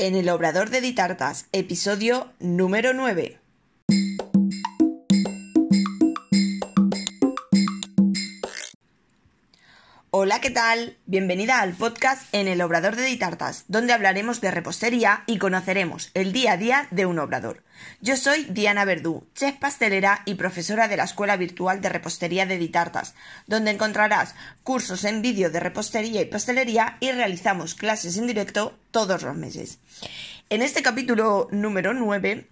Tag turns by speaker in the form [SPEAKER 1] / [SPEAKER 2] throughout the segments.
[SPEAKER 1] en el Obrador de Ditartas, episodio número 9. Hola, ¿qué tal? Bienvenida al podcast en el Obrador de Ditartas, donde hablaremos de repostería y conoceremos el día a día de un obrador. Yo soy Diana Verdú, chef pastelera y profesora de la Escuela Virtual de Repostería de Ditartas, donde encontrarás cursos en vídeo de repostería y pastelería y realizamos clases en directo todos los meses. En este capítulo número 9,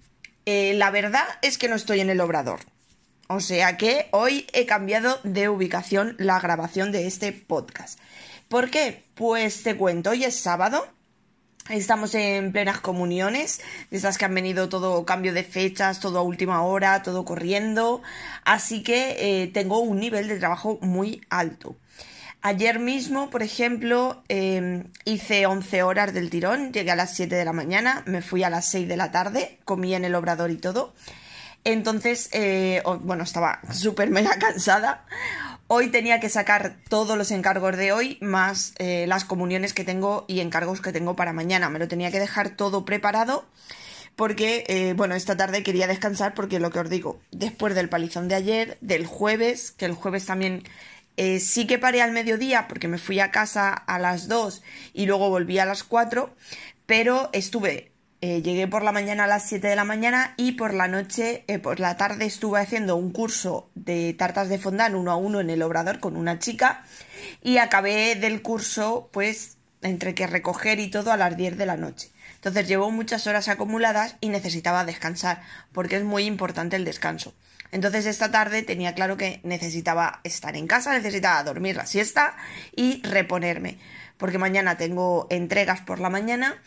[SPEAKER 1] eh, la verdad es que no estoy en el obrador. O sea que hoy he cambiado de ubicación la grabación de este podcast. ¿Por qué? Pues te cuento, hoy es sábado. Estamos en plenas comuniones, de esas que han venido todo cambio de fechas, todo a última hora, todo corriendo. Así que eh, tengo un nivel de trabajo muy alto. Ayer mismo, por ejemplo, em, hice 11 horas del tirón, llegué a las 7 de la mañana, me fui a las 6 de la tarde, comí en el obrador y todo. Entonces, eh, bueno, estaba súper mega cansada. Hoy tenía que sacar todos los encargos de hoy, más eh, las comuniones que tengo y encargos que tengo para mañana. Me lo tenía que dejar todo preparado porque, eh, bueno, esta tarde quería descansar porque lo que os digo, después del palizón de ayer, del jueves, que el jueves también sí que paré al mediodía porque me fui a casa a las 2 y luego volví a las 4, pero estuve eh, llegué por la mañana a las 7 de la mañana y por la noche, eh, por la tarde estuve haciendo un curso de tartas de fondant uno a uno en el obrador con una chica y acabé del curso pues entre que recoger y todo a las 10 de la noche. Entonces llevo muchas horas acumuladas y necesitaba descansar porque es muy importante el descanso. Entonces esta tarde tenía claro que necesitaba estar en casa, necesitaba dormir la siesta y reponerme porque mañana tengo entregas por la mañana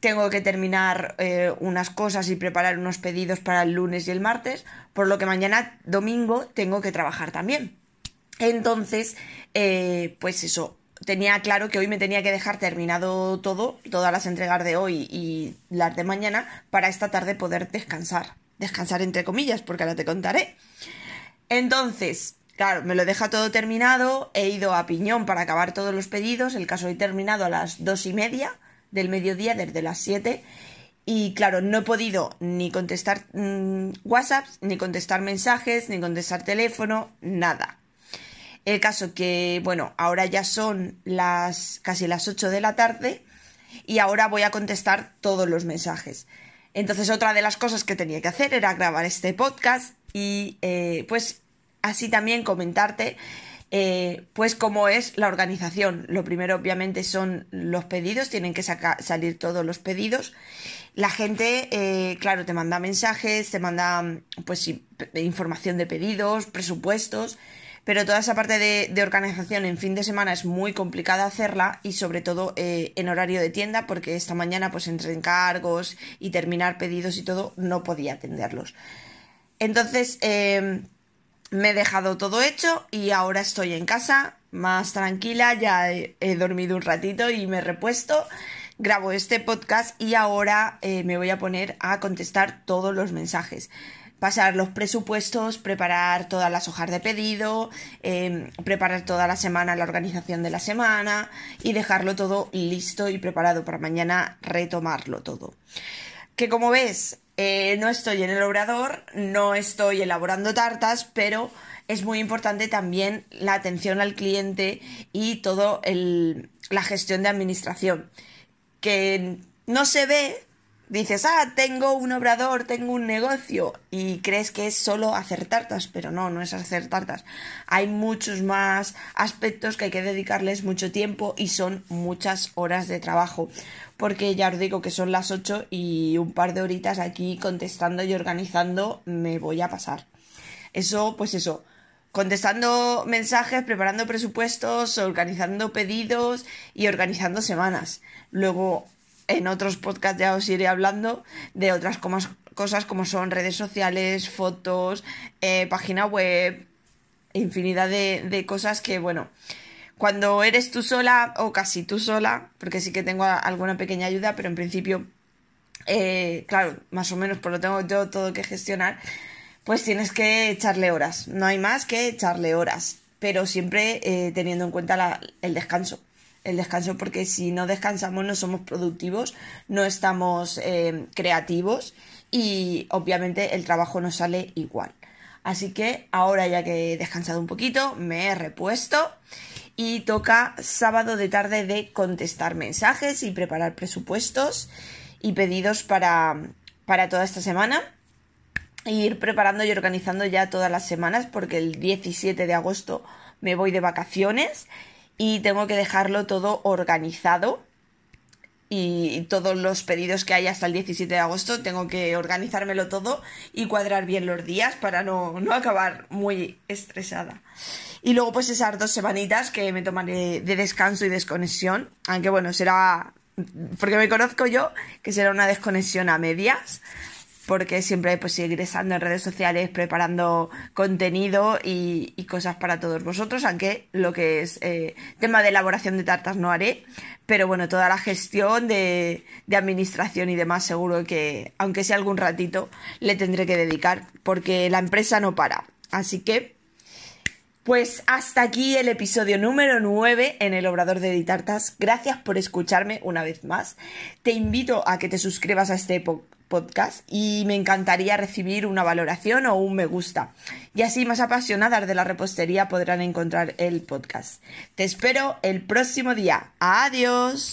[SPEAKER 1] tengo que terminar eh, unas cosas y preparar unos pedidos para el lunes y el martes, por lo que mañana domingo tengo que trabajar también. Entonces, eh, pues eso, tenía claro que hoy me tenía que dejar terminado todo, todas las entregas de hoy y las de mañana, para esta tarde poder descansar. Descansar entre comillas, porque ahora te contaré. Entonces, claro, me lo deja todo terminado, he ido a Piñón para acabar todos los pedidos, el caso he terminado a las dos y media del mediodía desde las 7 y claro, no he podido ni contestar mm, WhatsApp, ni contestar mensajes, ni contestar teléfono, nada. El caso que, bueno, ahora ya son las casi las 8 de la tarde y ahora voy a contestar todos los mensajes. Entonces otra de las cosas que tenía que hacer era grabar este podcast y eh, pues así también comentarte eh, pues cómo es la organización. Lo primero, obviamente, son los pedidos, tienen que salir todos los pedidos. La gente, eh, claro, te manda mensajes, te manda pues información de pedidos, presupuestos, pero toda esa parte de, organización en fin de semana es muy complicada hacerla y sobre todo eh, en horario de tienda porque esta mañana pues entre encargos y terminar pedidos y todo no podía atenderlos. Entonces, me he dejado todo hecho y ahora estoy en casa más tranquila, ya he, dormido un ratito y me he repuesto, grabo este podcast y ahora eh, me voy a poner a contestar todos los mensajes. Pasar los presupuestos, preparar todas las hojas de pedido, em, preparar toda la semana la organización de la semana y dejarlo todo listo y preparado para mañana retomarlo todo. Que como ves, eh, no estoy en el obrador, no estoy elaborando tartas, pero es muy importante también la atención al cliente y todo la gestión de administración. Que no se ve, dices, ah, tengo un obrador, tengo un negocio y crees que es solo hacer tartas, pero no, no es hacer tartas. Hay muchos más aspectos que hay que dedicarles mucho tiempo y son muchas horas de trabajo porque ya os digo que son las 8 y un par de horitas aquí contestando y organizando me voy a pasar. Eso, pues eso, contestando mensajes, preparando presupuestos, organizando pedidos y organizando semanas. Luego, en otros podcasts ya os iré hablando de otras cosas como son redes sociales, fotos, eh, página web, infinidad de, cosas que, bueno, cuando eres tú sola o casi tú sola, porque sí que tengo alguna pequeña ayuda, pero en principio, eh, claro, más o menos por lo tengo yo todo que gestionar, pues tienes que echarle horas. No hay más que echarle horas, pero siempre eh, teniendo en cuenta el descanso. El descanso porque si no descansamos no somos productivos, no estamos eh, creativos y obviamente el trabajo no sale igual. Así que ahora ya que he descansado un poquito, me he repuesto y toca sábado de tarde de contestar mensajes y preparar presupuestos y pedidos para, para toda esta semana. E ir preparando y organizando ya todas las semanas porque el 17 de agosto me voy de vacaciones y tengo que dejarlo todo organizado. Y todos los pedidos que hay hasta el 17 de agosto tengo que organizármelo todo y cuadrar bien los días para no, no acabar muy estresada. Y luego pues esas dos semanitas que me tomaré de descanso y desconexión, aunque bueno, será, porque me conozco yo, que será una desconexión a medias, porque siempre pues seguiré estando en redes sociales preparando contenido y, cosas para todos vosotros, aunque lo que es eh, tema de elaboración de tartas no haré, pero bueno, toda la gestión de, de administración y demás seguro que, aunque sea algún ratito, le tendré que dedicar, porque la empresa no para. Así que pues hasta aquí el episodio número 9 en el Obrador de Editartas. Gracias por escucharme una vez más. Te invito a que te suscribas a este podcast y me encantaría recibir una valoración o un me gusta. Y así más apasionadas de la repostería podrán encontrar el podcast. Te espero el próximo día. Adiós.